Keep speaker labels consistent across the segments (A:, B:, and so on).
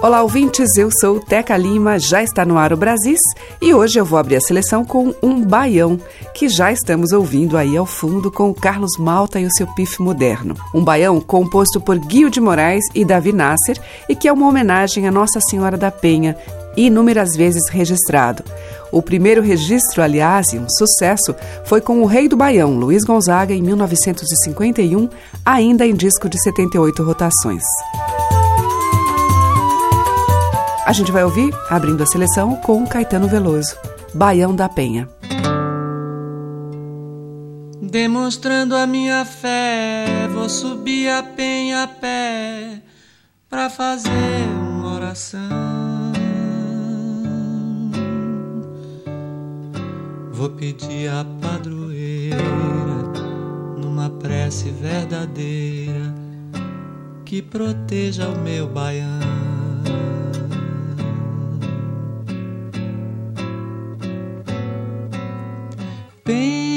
A: Olá, ouvintes. Eu sou Teca Lima, já está no ar o Brasis e hoje eu vou abrir a seleção com um baião que já estamos ouvindo aí ao fundo com o Carlos Malta e o seu pif moderno. Um baião composto por Guio de Moraes e Davi Nasser e que é uma homenagem a Nossa Senhora da Penha, inúmeras vezes registrado. O primeiro registro, aliás, e um sucesso, foi com o rei do Baião, Luiz Gonzaga, em 1951, ainda em disco de 78 rotações. A gente vai ouvir, abrindo a seleção, com Caetano Veloso, Baião da Penha.
B: Demonstrando a minha fé, vou subir a penha a pé para fazer uma oração. Vou pedir a padroeira numa prece verdadeira que proteja o meu baião. Penha,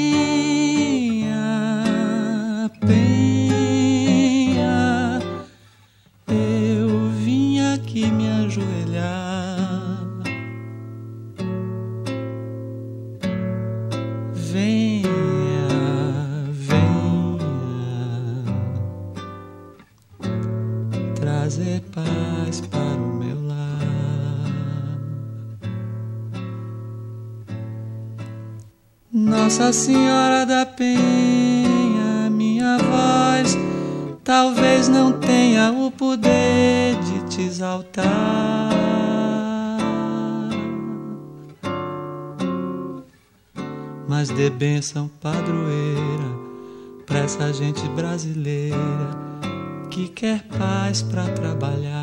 B: Nossa Senhora da Penha, minha voz talvez não tenha o poder de te exaltar. Mas dê bênção padroeira pra essa gente brasileira que quer paz pra trabalhar.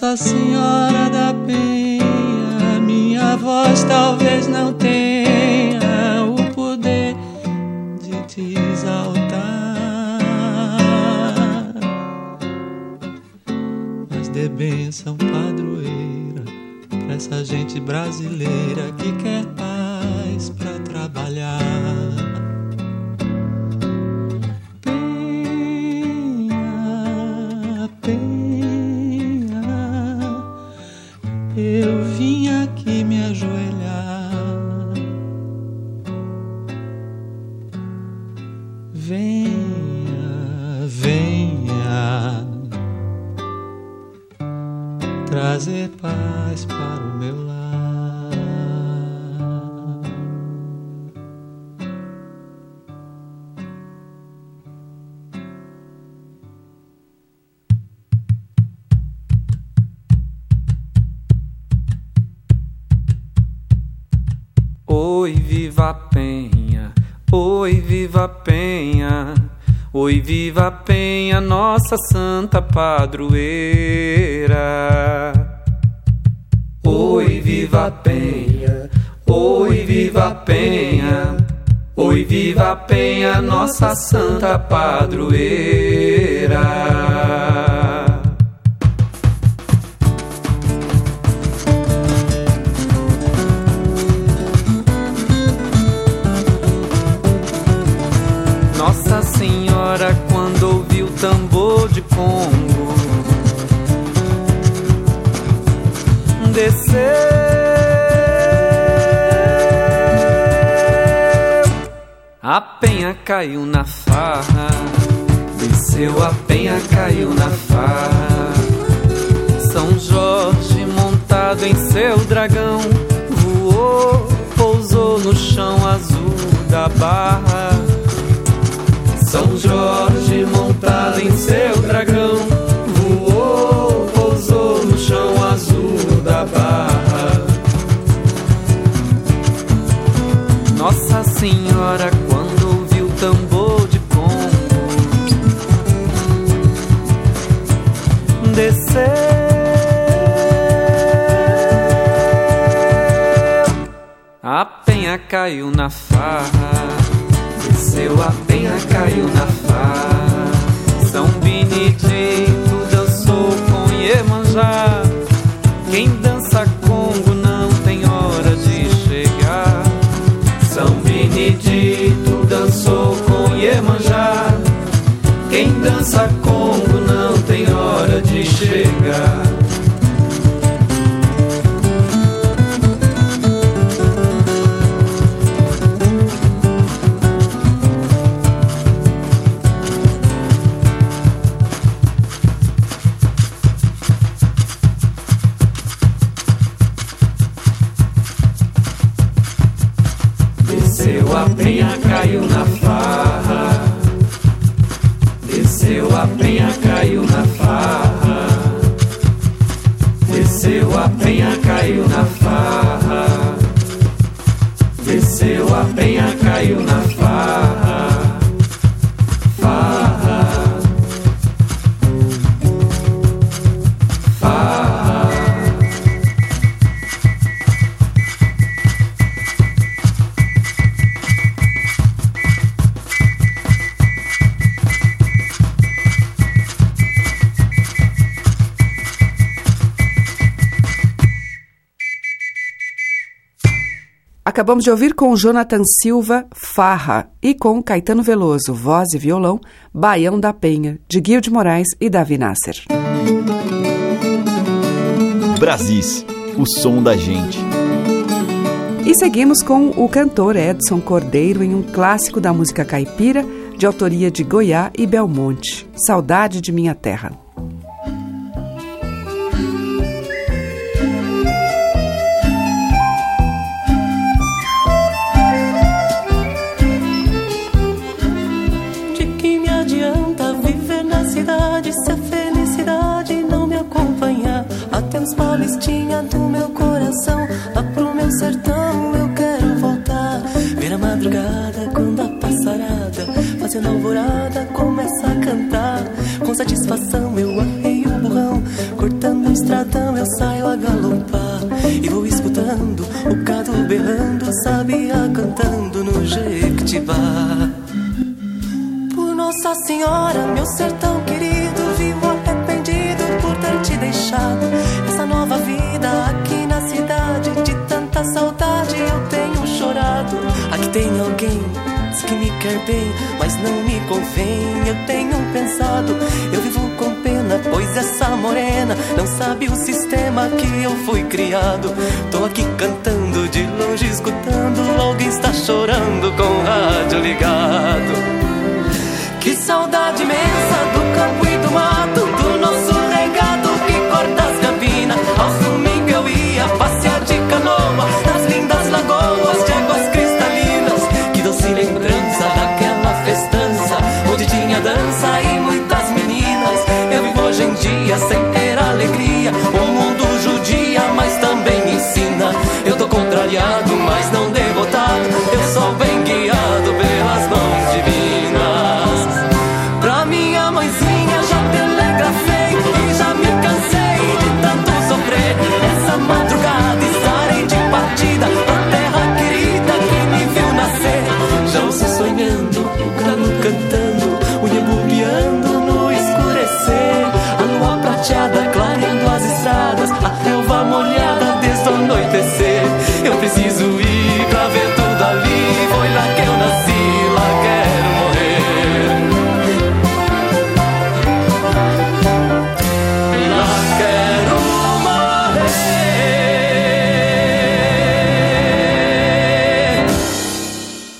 B: Nossa Senhora da Penha, minha voz talvez não tenha o poder de te exaltar, mas dê bênção padroeira pra essa gente brasileira que quer
C: viva a Penha, nossa santa padroeira. Oi, viva a Penha, oi, viva a Penha, oi, viva a Penha, nossa santa padroeira. Congo. Desceu, a penha caiu na farra. Desceu, a penha caiu na farra. São Jorge montado em seu dragão voou, pousou no chão azul da barra. São Jorge montado em seu dragão voou, pousou no chão azul da barra. Nossa Senhora tambor de pombo desceu. A penha caiu na farra, desceu a penha caiu na farra. São Benedito dançou com Iemanjá. Quem dança Congo não tem hora de chegar. São Benedito dançou Iemanjá. Quem dança Congo não tem hora de chegar.
A: Acabamos de ouvir com Jonathan Silva, Farra, e com Caetano Veloso, voz e violão, Baião da Penha, de Guilherme de Moraes e Davi Nasser.
D: Brasis, o som da gente.
A: E seguimos com o cantor Edson Cordeiro em um clássico da música caipira, de autoria de Goiá e Belmonte, Saudade de Minha Terra.
E: Teus Paulistinha do meu coração. Lá pro meu sertão eu quero voltar. Ver a madrugada quando a passarada Fazendo alvorada começa a cantar. Com satisfação eu arreio o burrão Cortando o estradão eu saio a galopar. E vou escutando o gado berrando Sabia cantando no Jequitibá. Por Nossa Senhora, meu sertão querido te deixado essa nova vida aqui na cidade. De tanta saudade eu tenho chorado. Aqui tem alguém que me quer bem, mas não me convém. Eu tenho pensado, eu vivo com pena, pois essa morena não sabe o sistema que eu fui criado. Tô aqui cantando, de longe escutando, alguém está chorando com o rádio ligado. Que saudade imensa do campo e do mato, nas lindas lagoas de águas cristalinas. Que doce lembrança daquela festança onde tinha dança e muitas meninas. Eu vivo hoje em dia sem ter alegria. O mundo judia, mas também ensina. Eu tô contrariado, mas não derrotado. Eu sou bem guiado pelas mãos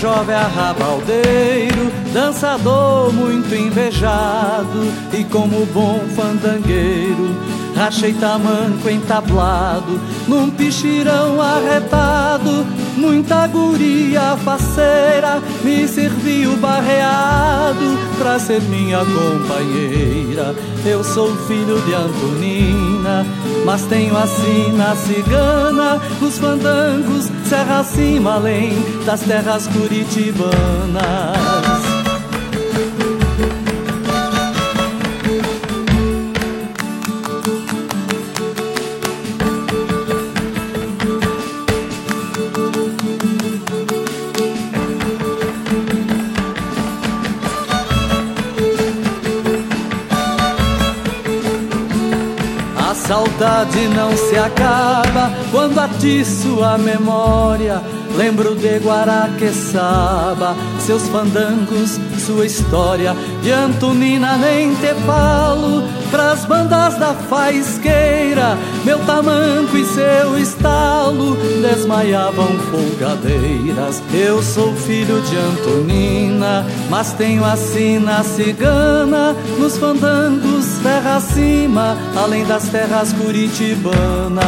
B: Jovem arrabaldeiro, dançador muito invejado e como bom fandangueiro, rachei tamanco entablado, num pichirão arretado, muita guria faceira, me serviu barreado pra ser minha companheira. Eu sou filho de Mas tenho a sina cigana, nos fandangos, serra acima, além das terras curitibanas. Saudade não se acaba quando atiço a memória. Lembro de Guaraqueçaba, seus fandangos, sua história. De Antonina nem te falo, pras bandas da faisqueira. Meu tamanco e seu estalo desmaiavam folgadeiras. Eu sou filho de Antonina, mas tenho a sina cigana. Nos fandangos, terra acima, além das terras curitibanas.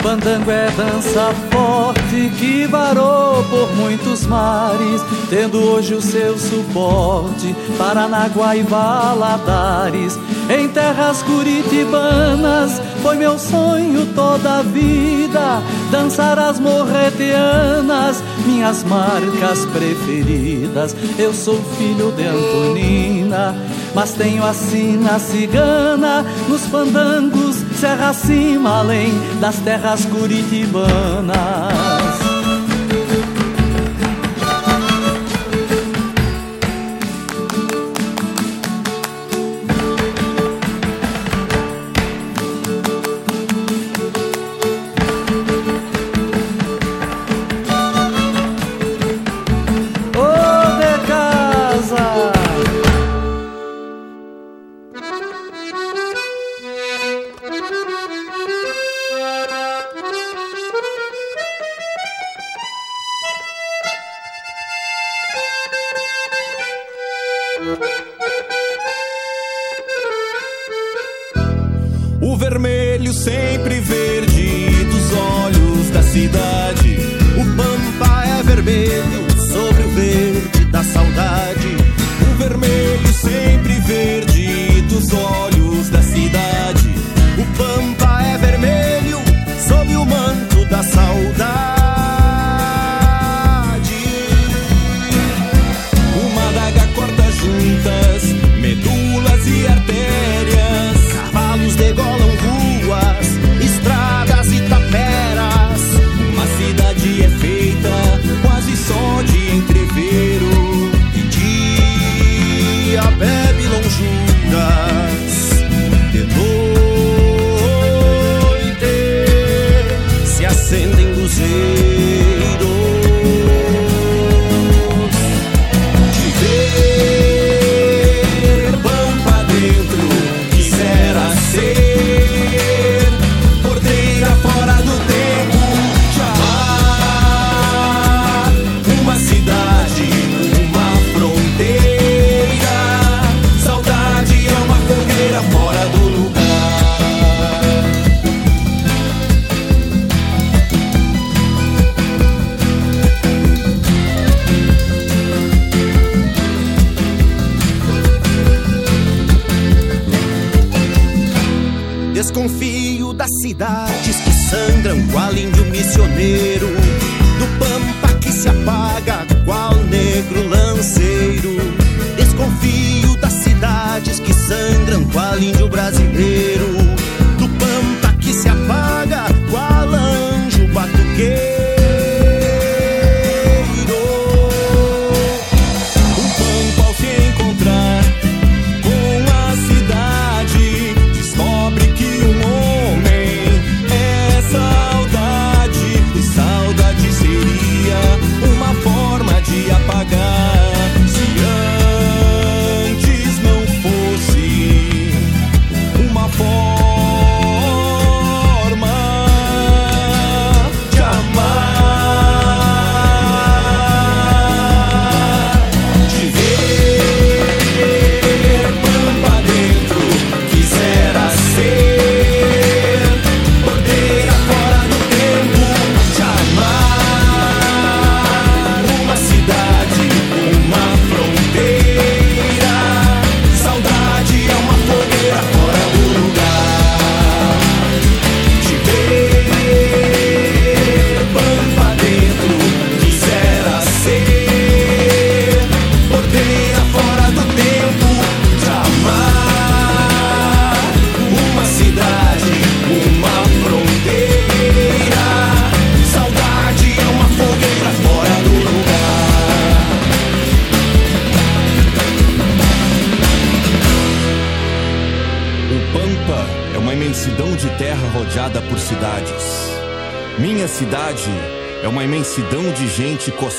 B: Fandango é dança forte que varou por muitos mares, tendo hoje o seu suporte Paranaguá e Valadares. Em terras curitibanas foi meu sonho toda a vida dançar as morretianas, minhas marcas preferidas. Eu sou filho de Antonina, mas tenho a sina cigana nos fandangos, serra acima, além das terras curitibanas.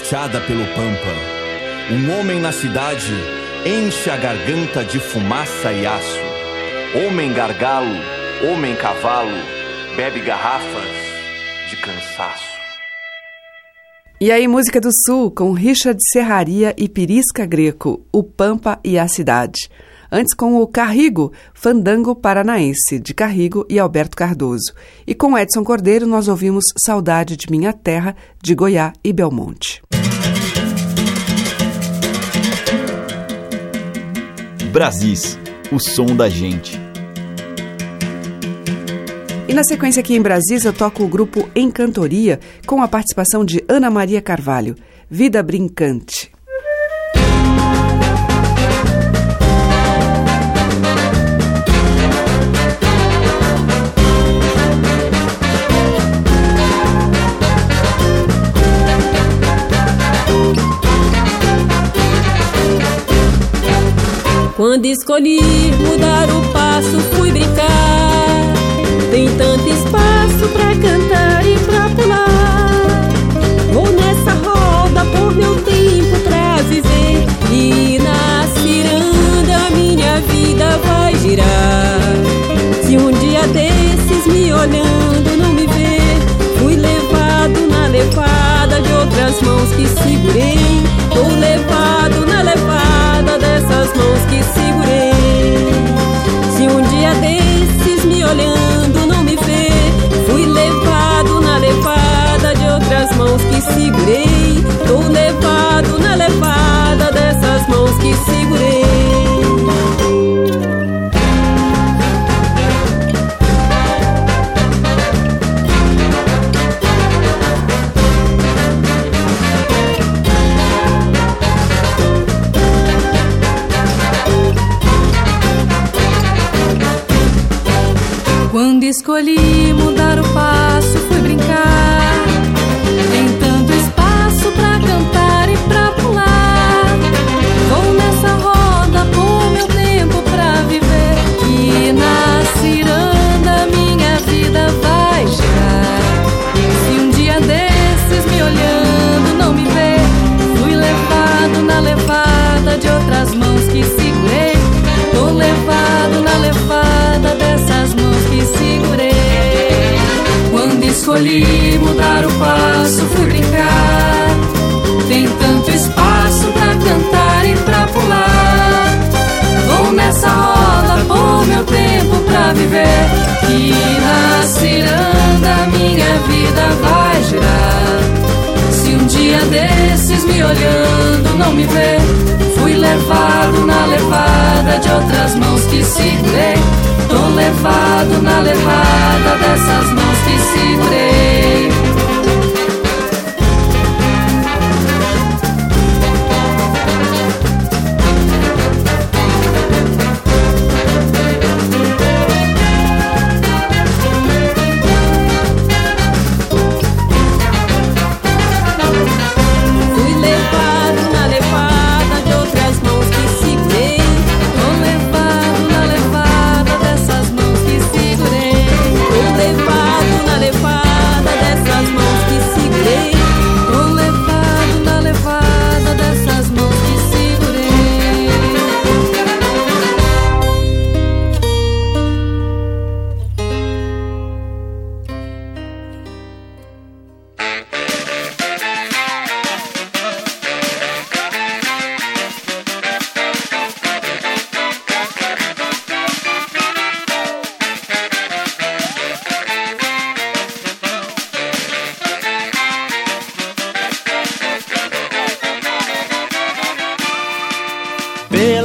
F: Costeada pelo pampa. Um homem na cidade enche a garganta de fumaça e aço. Homem gargalo, homem cavalo, bebe garrafas de cansaço.
A: E aí, música do Sul, com Richard Serraria e Pirisca Greco, O Pampa e a Cidade. Antes com o Carrigo, Fandango Paranaense, de Carrigo e Alberto Cardoso. E com Edson Cordeiro nós ouvimos Saudade de Minha Terra, de Goiás e Belmonte.
D: Brasis, o som da gente.
A: E na sequência aqui em Brasis eu toco o grupo Encantoria com a participação de Ana Maria Carvalho, Vida Brincante.
G: Quando escolhi mudar o passo, fui brincar. Tem tanto espaço pra cantar e pra pular. Vou nessa roda por meu tempo pra viver. E na ciranda minha vida vai girar. Se um dia desses me olhando não me ver, fui levado na levada de outras mãos que segurei. Tô levado na dia desses me olhando não me vê, fui levado na levada de outras mãos que segurei. Tô levado escolhi mudar o passo, escolhi mudar o passo, fui brincar. Tem tanto espaço pra cantar e pra pular. Vou nessa roda por meu tempo pra viver. E na ciranda minha vida vai girar. Se dia desses me olhando não me ver, fui levado na levada de outras mãos que segurei. Tô levado na levada dessas mãos que segurei.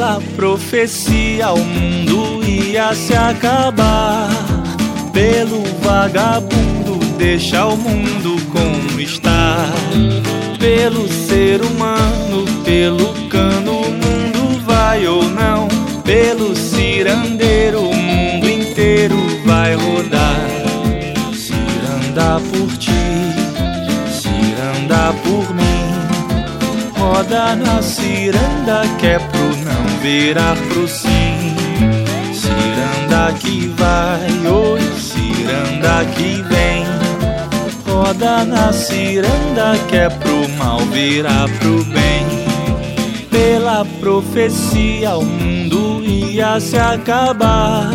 H: Pela profecia, o mundo ia se acabar. Pelo vagabundo, deixa o mundo como está. Pelo ser humano, pelo cano, o mundo vai ou não. Pelo cirandeiro, o mundo inteiro vai rodar. Ciranda por ti, ciranda por mim. Roda na ciranda que é pro não virar pro sim. Ciranda que vai, oi, ciranda que vem. Roda na ciranda que é pro mal virar pro bem. Pela profecia o mundo ia se acabar.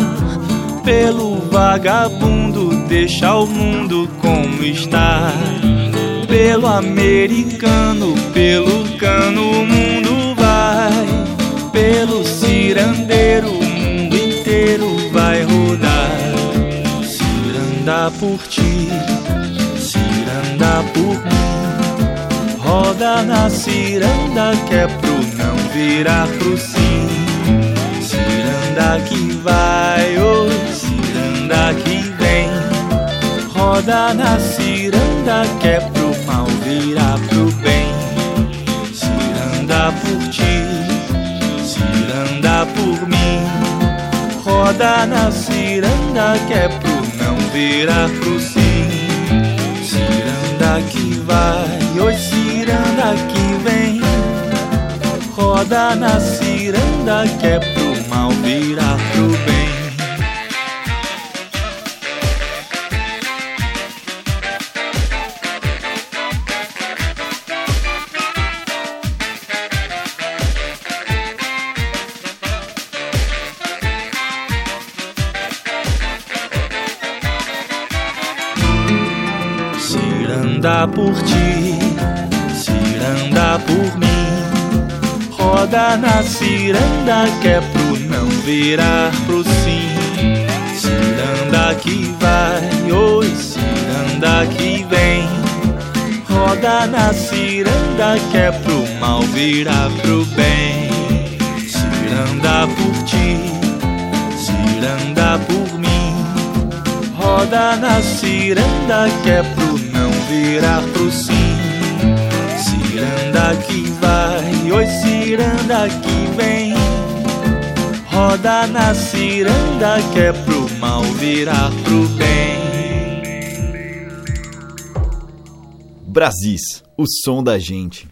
H: Pelo vagabundo deixa o mundo como está. Pelo americano, pelo cano o mundo. Pelo cirandeiro o mundo inteiro vai rodar. Ciranda por ti, ciranda por mim. Roda na ciranda que é pro não virar pro sim. Ciranda que vai, oi, ciranda que vem. Roda na ciranda que é pro mal virar pro bem. Ciranda por ti, por mim. Roda na ciranda que é pro não virar pro sim. Ciranda que vai, oi, ciranda que vem. Roda na ciranda que é pro mal virar pro bem. Por ti, ciranda por mim. Roda na ciranda que é pro não virar pro sim. Ciranda que vai, oi, ciranda que vem. Roda na ciranda que é pro mal virar pro bem. Ciranda por ti, ciranda por mim. Roda na ciranda que é virar pro sim. Ciranda que vai, oi ciranda que vem. Roda na ciranda que é pro mal virar pro bem.
D: Brasis, o som da gente.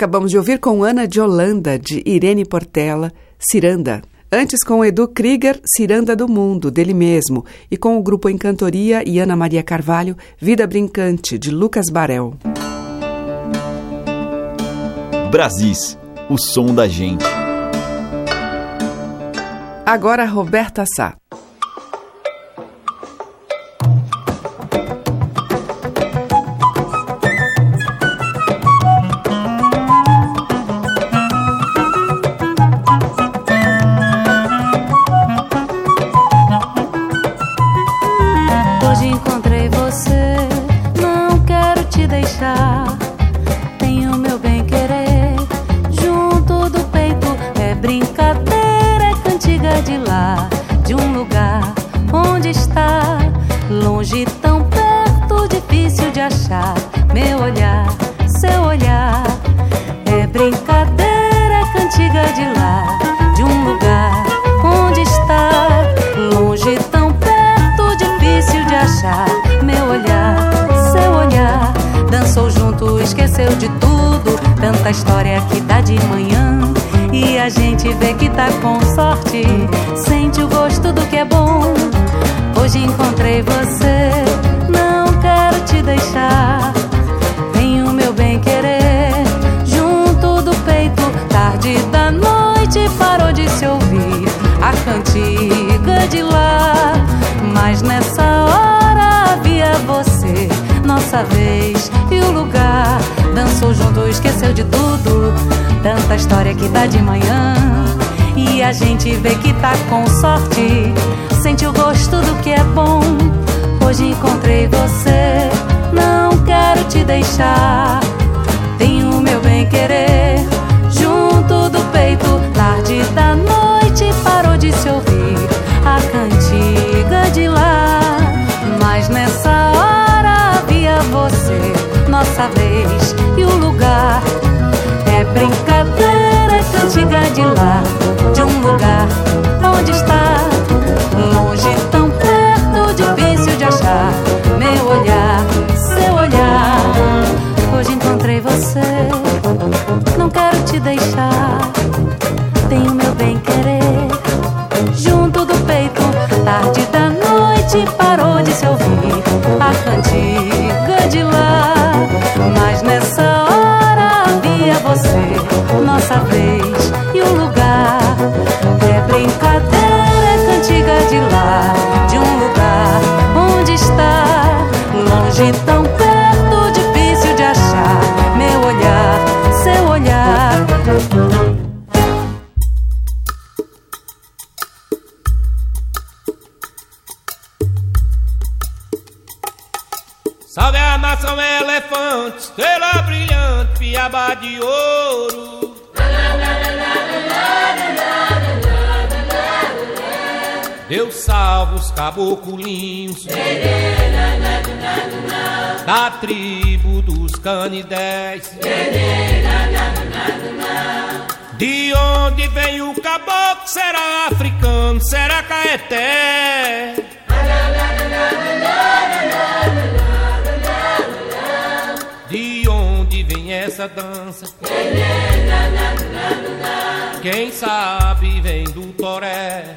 G: Acabamos de ouvir com Ana de Holanda, de Irene Portela, Ciranda. Antes com Edu Krieger, Ciranda do Mundo, dele mesmo, e com o grupo Encantoria e Ana Maria Carvalho, Vida Brincante, de Lucas Barel. Brasis, o som da gente. Agora Roberta Sá. de tudo, tanta história que dá de manhã. E
I: a gente vê que tá com sorte, sente o gosto do que é bom. Hoje encontrei
G: você, não quero te deixar. Vem o meu bem querer, junto do peito, tarde da noite parou de se ouvir a cantiga de lá. Mas nessa hora havia você, nossa vez Dançou junto,
I: esqueceu de tudo. Tanta história que dá de manhã. E a gente vê que tá com sorte. Sente o gosto do que é bom. Hoje encontrei você. Não quero te deixar. Tenho meu bem querer junto do peito.
J: Tarde da noite. dessa vez e o lugar é brincadeira,
I: é cantiga de lá, de um lugar onde está.
K: Caboculinhos da tribo dos canidés. De onde vem o caboclo? Será africano? Será caeté? De onde vem essa dança? Quem sabe vem do toré.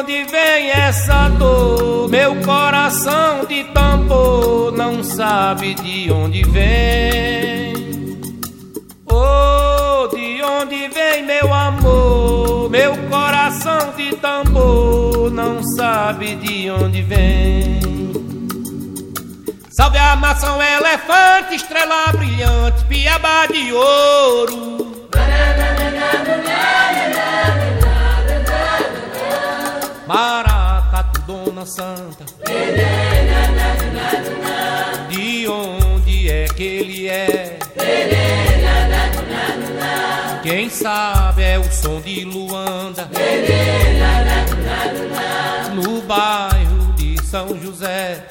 K: Onde vem essa dor? Meu coração de tambor não sabe de onde vem. Oh, de onde vem meu amor? Meu coração de tambor não sabe de onde vem. Salve a maçã, elefante, estrela brilhante, piaba de ouro. Maracatu, Dona Santa. De onde é que ele é? Quem sabe é o som de Luanda. No bairro de São José.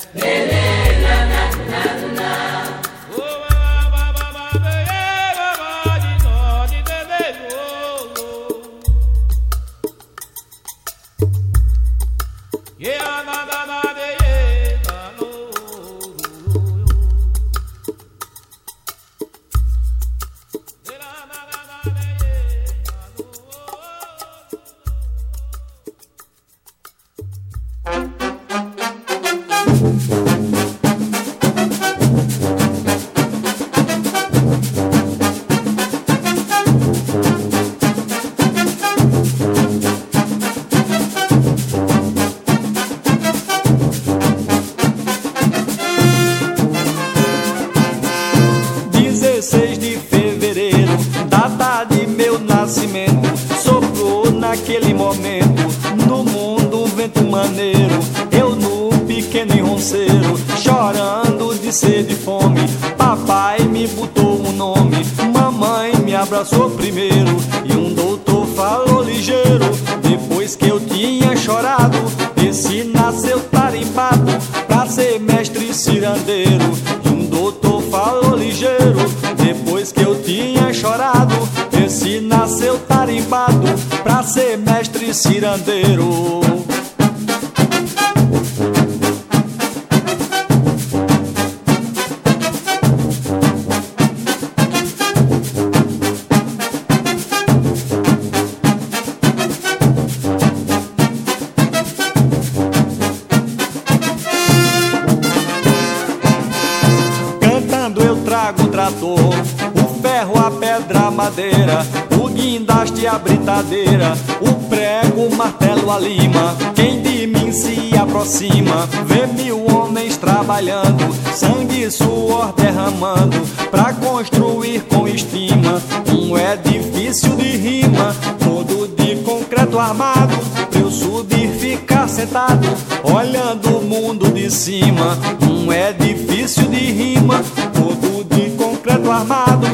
L: Sentado, olhando o mundo de cima, um edifício de rima, todo de concreto armado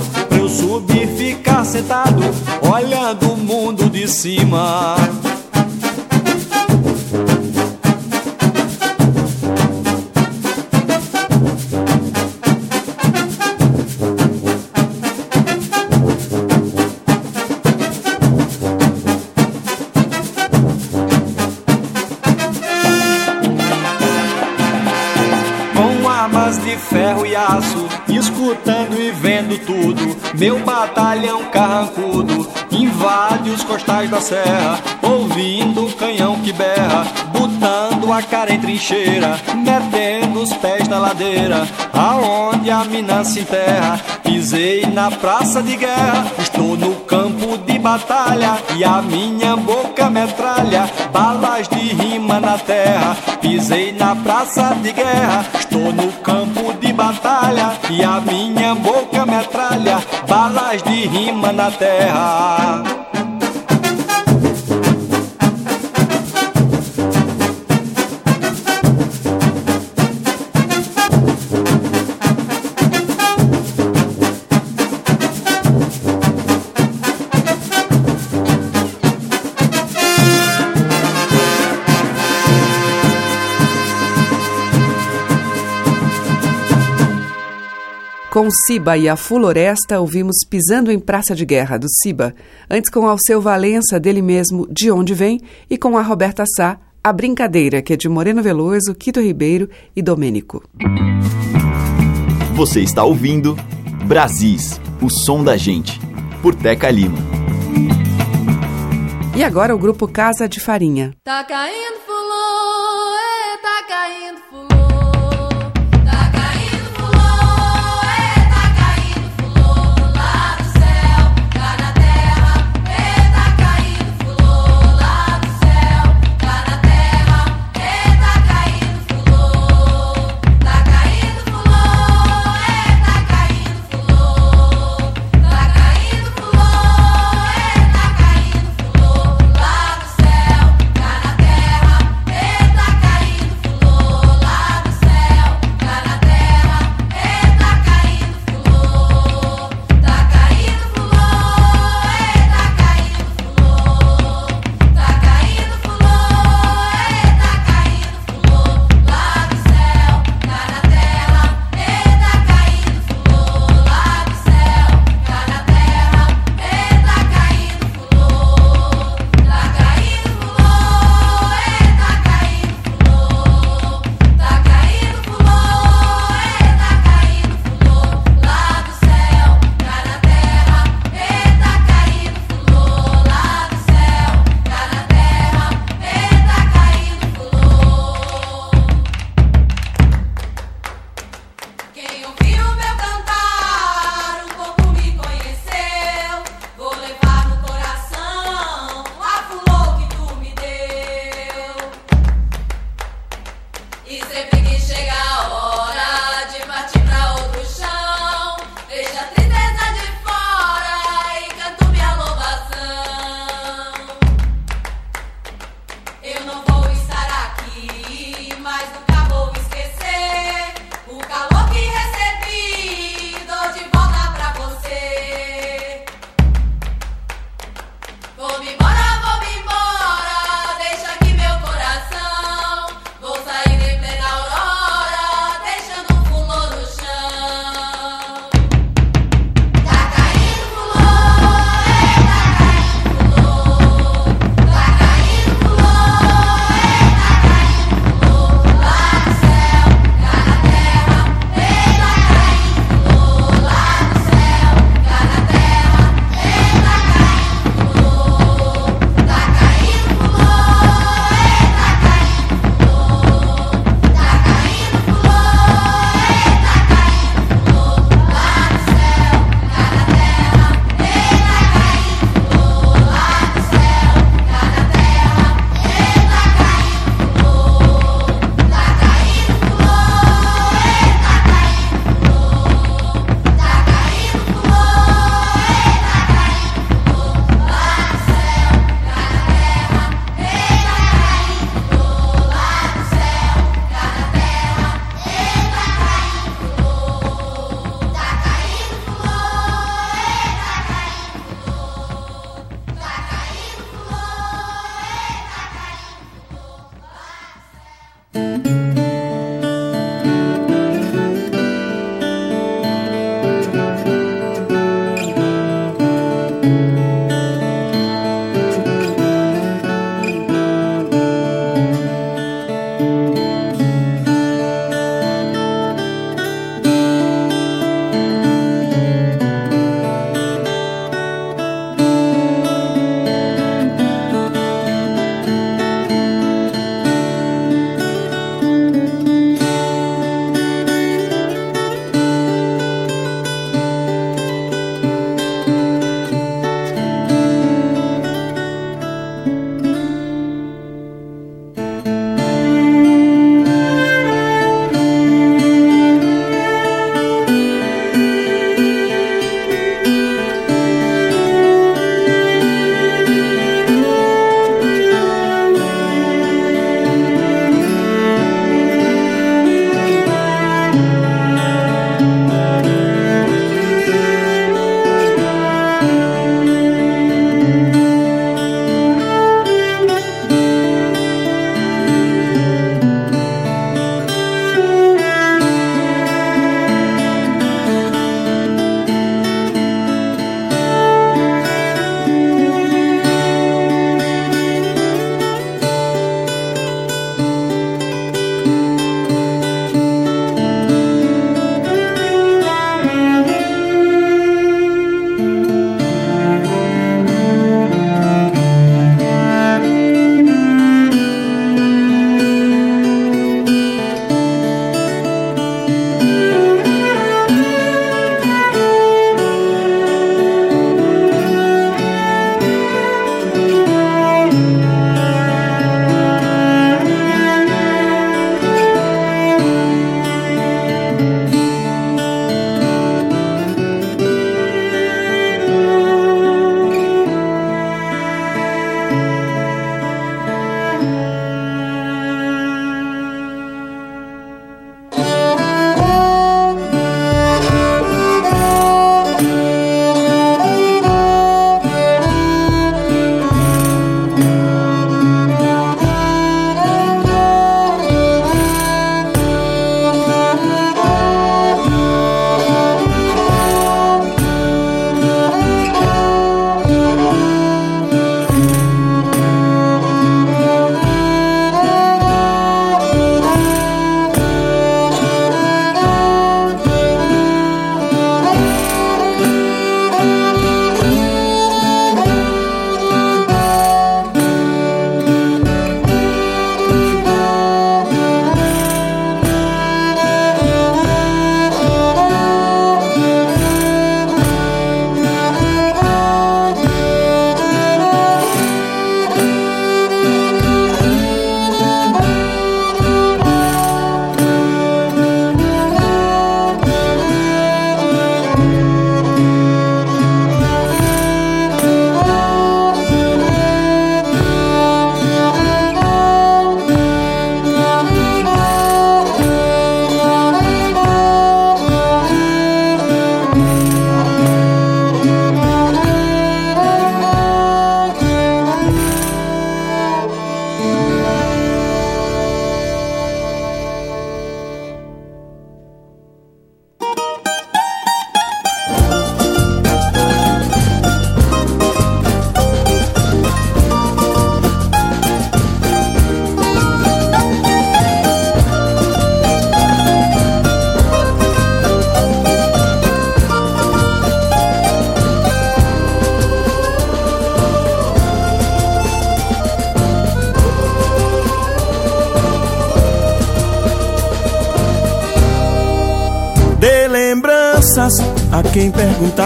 L: subir, ficar sentado, olhando o mundo de cima. Costais da serra, ouvindo o canhão que berra, botando a cara em trincheira, metendo os pés na ladeira, aonde a mina se enterra. Pisei na praça de guerra, estou no campo de batalha e a minha boca metralha balas de rima na terra. Pisei na praça de guerra, estou no campo de batalha e a minha boca metralha balas de rima na terra.
A: Com Siba e a Floresta, ouvimos Pisando em Praça de Guerra, do Siba. Antes, com Alceu Valença, dele mesmo, De Onde Vem. E com a Roberta Sá, A Brincadeira, que é de Moreno Veloso, Quito Ribeiro e Domênico.
M: Você está ouvindo Brasis, o som da gente, por Teca Lima.
A: E agora o grupo Casa de Farinha.
N: Tá caindo fulô,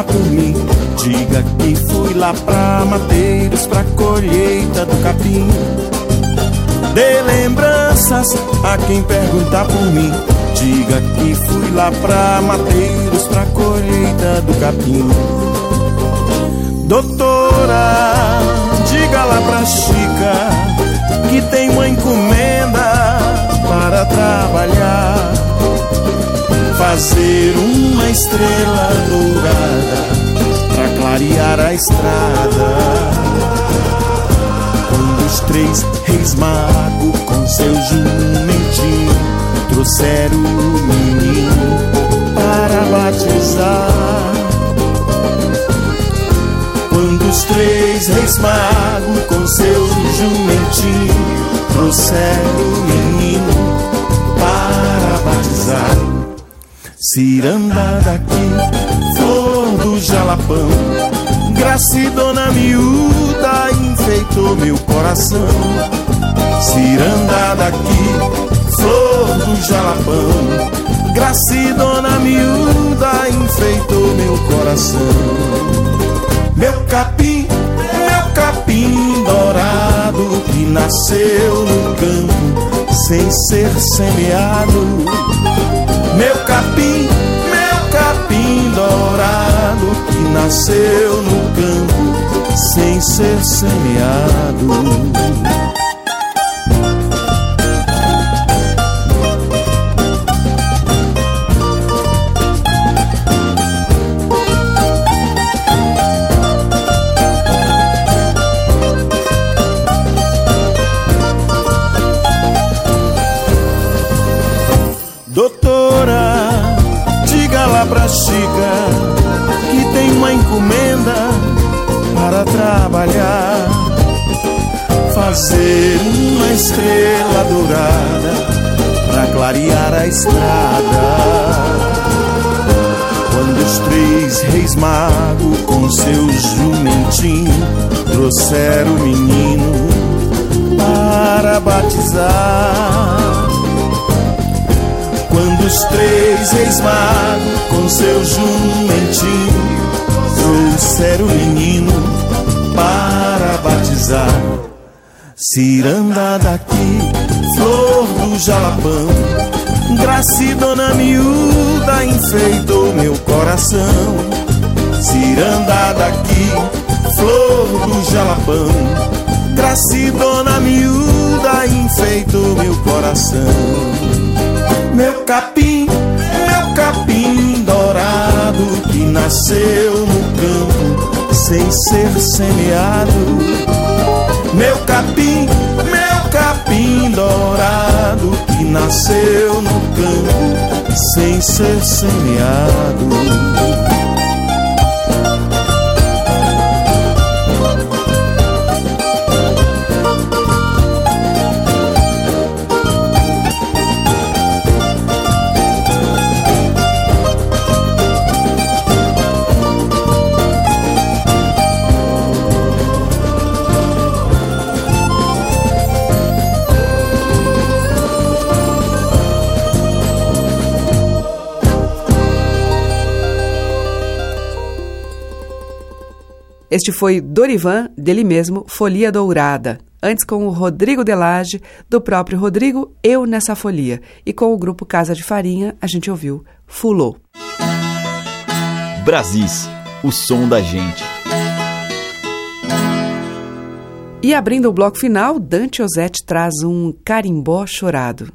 O: por mim, diga que fui lá pra Mateiros pra colheita do capim. Dê lembranças a quem perguntar por mim, diga que fui lá pra Mateiros pra colheita do capim. Doutora, diga lá pra Chica que tem uma encomenda para trabalhar fazer uma estrela dourada pra clarear a estrada. Quando os três reis magos com seus jumentinhos trouxeram o menino para batizar. Quando os três reis magos com seu jumentinho trouxeram o menino para batizar. Ciranda daqui, flor do jalapão, gracidona miúda enfeitou meu coração. Ciranda daqui, flor do jalapão, gracidona miúda enfeitou meu coração. Meu capim, meu capim dourado que nasceu no campo sem ser semeado. Meu capim, meu capim dourado que nasceu no campo sem ser semeado. Estrela dourada para clarear a estrada. Quando os três reis magos com seu jumentinho trouxeram o menino para batizar. Quando os três reis magos com seu jumentinho trouxeram o menino para batizar. Ciranda daqui, jalapão, gracidona miúda enfeitou meu coração. Ciranda daqui, flor do jalapão, gracidona miúda enfeitou meu coração. Meu capim, meu capim dourado que nasceu no campo sem ser semeado. Meu capim, capim dourado que nasceu no campo sem ser semeado.
A: Este foi Dorivan, dele mesmo, Folia Dourada. Antes com o Rodrigo Delage, do próprio Rodrigo, Eu Nessa Folia. E com o grupo Casa de Farinha, a gente ouviu Fulô.
D: Brasis, o som da gente.
A: E abrindo o bloco final, Dante Ozette traz um carimbó chorado.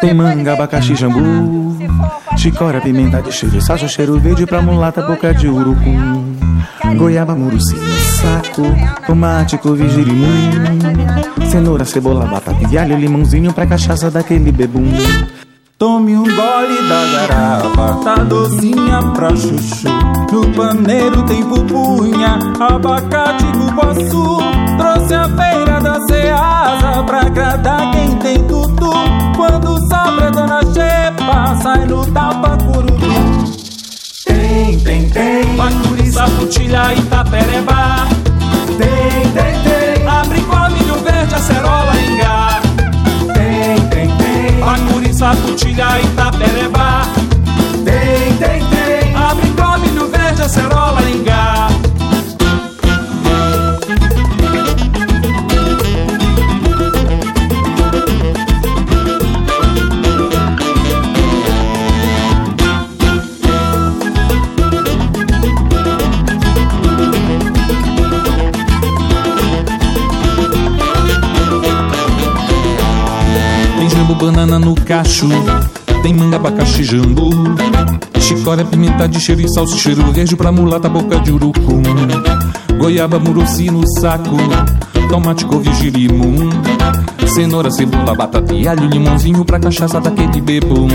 P: Tem manga, abacaxi, jambu. Chicora, pimenta de cheiro, salsa, cheiro verde pra mulata, boca de urucum. Goiaba, muruci saco. Tomate, couve, girimum. Cenoura, cebola, batata e alho, limãozinho pra cachaça daquele bebum. Tome um gole da garrafa, tá docinha pra chuchu. No paneiro tem pupunha, abacate, cupuaçu. Trouxe a feira da Ceasa pra agradar quem tem tudo. Quando sobra dona Xepa, sai no tapa curutu. Tem, tem, tem.
Q: Bacuri, saputilha, Itapereba.
P: Tem, tem, tem.
Q: Abricó, milho verde, acerola, ingá.
P: Tem, tem, tem.
Q: Bacuri, saputilha, Itapereba.
P: Tem, tem, tem.
Q: Abricó, milho verde, acerola,
P: banana no cacho. Tem manga, abacaxi, jambu. Chicória, pimenta de cheiro e salsa, cheiro verde pra mulata, boca de urucum. Goiaba, muruci no saco. Tomate, couve, girimum. Cenoura, cebola, batata e alho, limãozinho pra cachaça daquele bebum.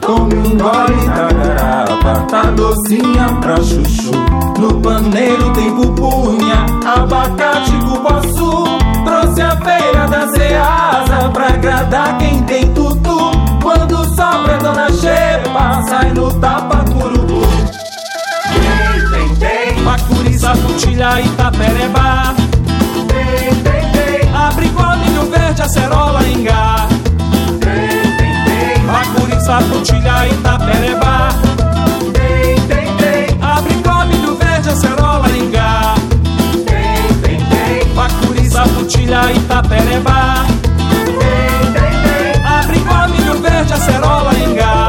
P: Tome um gole da garapa, tá docinha pra chuchu. No paneiro tem pupunha, abacate, cupuaçu. Trouxe a feira da Ceasa pra agradar quem tem tudo. Quando sobra dona Xepa, sai no tapa curubu. Tem, tem, tem.
Q: Bacuri, saputilha, Itapereba.
P: Tem, tem, tem.
Q: Abricó, milho verde, acerola, ingá.
P: Tem, tem, tem.
Q: Bacuri, saputilha, Itapereba.
P: Tem, tem, tem.
Q: Abricó, milho verde, acerola, ingá. Saputilha,
P: tem, tem.
Q: Abricó, milho verde, acerola, ingá.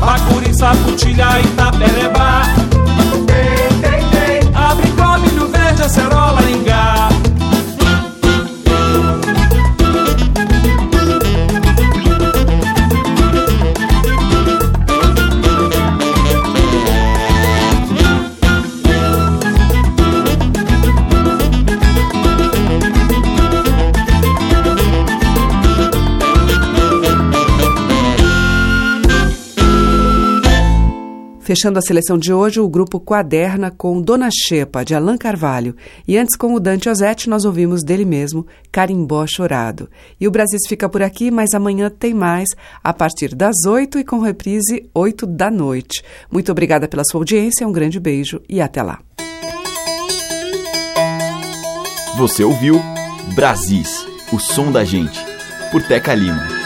Q: Bacuri, saputilha, Itapereba.
P: Tem,
A: Fechando a seleção de hoje, o grupo Quaderna com Dona Xepa, de Alain Carvalho. E antes, com o Dante Ozzetti, nós ouvimos dele mesmo, Carimbó Chorado. E o Brasil fica por aqui, mas amanhã tem mais, a partir das 8 e com reprise 8 da noite. Muito obrigada pela sua audiência, um grande beijo e até lá.
D: Você ouviu Brasis, o som da gente, por Teca Lima.